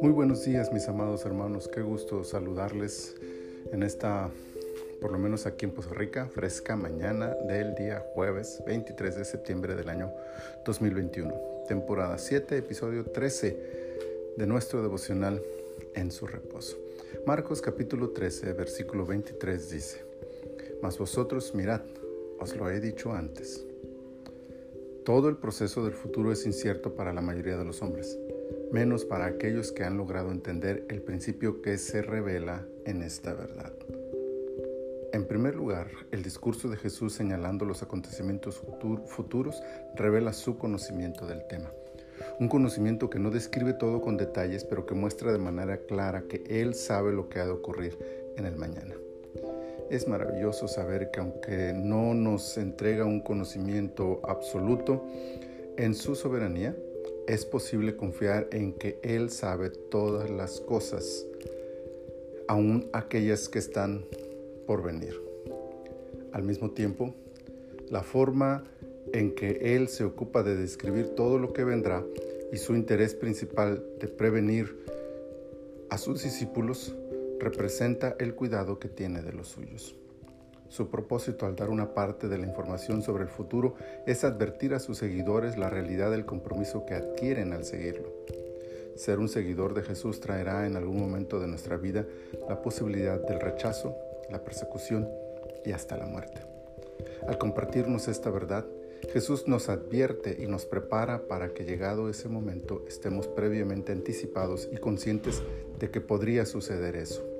Muy buenos días mis amados hermanos, qué gusto saludarles en esta, por lo menos aquí en Poza Rica, fresca mañana del día jueves 23 de septiembre del año 2021, temporada 7, episodio 13 de nuestro devocional en su reposo. Marcos capítulo 13, versículo 23 dice, Mas vosotros mirad, os lo he dicho antes. Todo el proceso del futuro es incierto para la mayoría de los hombres menos para aquellos que han logrado entender el principio que se revela en esta verdad. En primer lugar, el discurso de Jesús señalando los acontecimientos futuros revela su conocimiento del tema. Un conocimiento que no describe todo con detalles, pero que muestra de manera clara que Él sabe lo que ha de ocurrir en el mañana. Es maravilloso saber que aunque no nos entrega un conocimiento absoluto, en su soberanía, es posible confiar en que Él sabe todas las cosas, aun aquellas que están por venir. Al mismo tiempo, la forma en que Él se ocupa de describir todo lo que vendrá y su interés principal de prevenir a sus discípulos representa el cuidado que tiene de los suyos. Su propósito al dar una parte de la información sobre el futuro es advertir a sus seguidores la realidad del compromiso que adquieren al seguirlo. Ser un seguidor de Jesús traerá en algún momento de nuestra vida la posibilidad del rechazo, la persecución y hasta la muerte. Al compartirnos esta verdad, Jesús nos advierte y nos prepara para que llegado ese momento estemos previamente anticipados y conscientes de que podría suceder eso.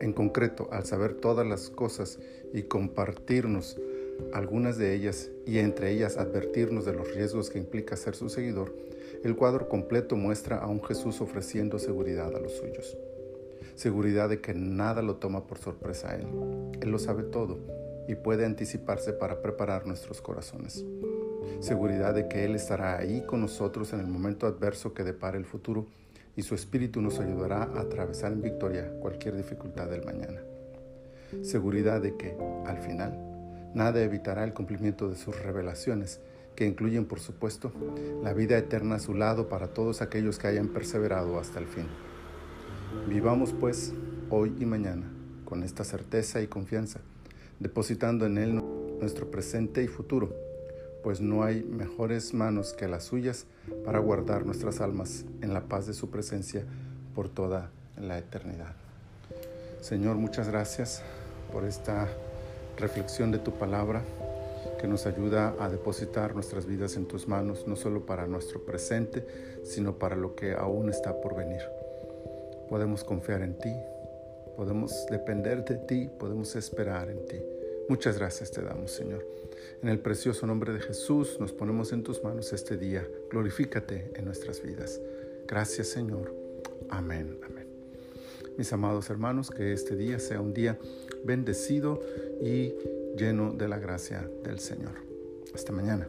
En concreto, al saber todas las cosas y compartirnos algunas de ellas y entre ellas advertirnos de los riesgos que implica ser su seguidor, el cuadro completo muestra a un Jesús ofreciendo seguridad a los suyos. Seguridad de que nada lo toma por sorpresa a Él. Él lo sabe todo y puede anticiparse para preparar nuestros corazones. Seguridad de que Él estará ahí con nosotros en el momento adverso que depara el futuro y su espíritu nos ayudará a atravesar en victoria cualquier dificultad del mañana. Seguridad de que, al final, nada evitará el cumplimiento de sus revelaciones, que incluyen, por supuesto, la vida eterna a su lado para todos aquellos que hayan perseverado hasta el fin. Vivamos, pues, hoy y mañana, con esta certeza y confianza, depositando en Él nuestro presente y futuro pues no hay mejores manos que las suyas para guardar nuestras almas en la paz de su presencia por toda la eternidad. Señor, muchas gracias por esta reflexión de tu palabra que nos ayuda a depositar nuestras vidas en tus manos, no solo para nuestro presente, sino para lo que aún está por venir. Podemos confiar en ti, podemos depender de ti, podemos esperar en ti. Muchas gracias te damos, Señor. En el precioso nombre de Jesús nos ponemos en tus manos este día. Glorifícate en nuestras vidas. Gracias, Señor. Amén. Amén. Mis amados hermanos, que este día sea un día bendecido y lleno de la gracia del Señor. Hasta mañana.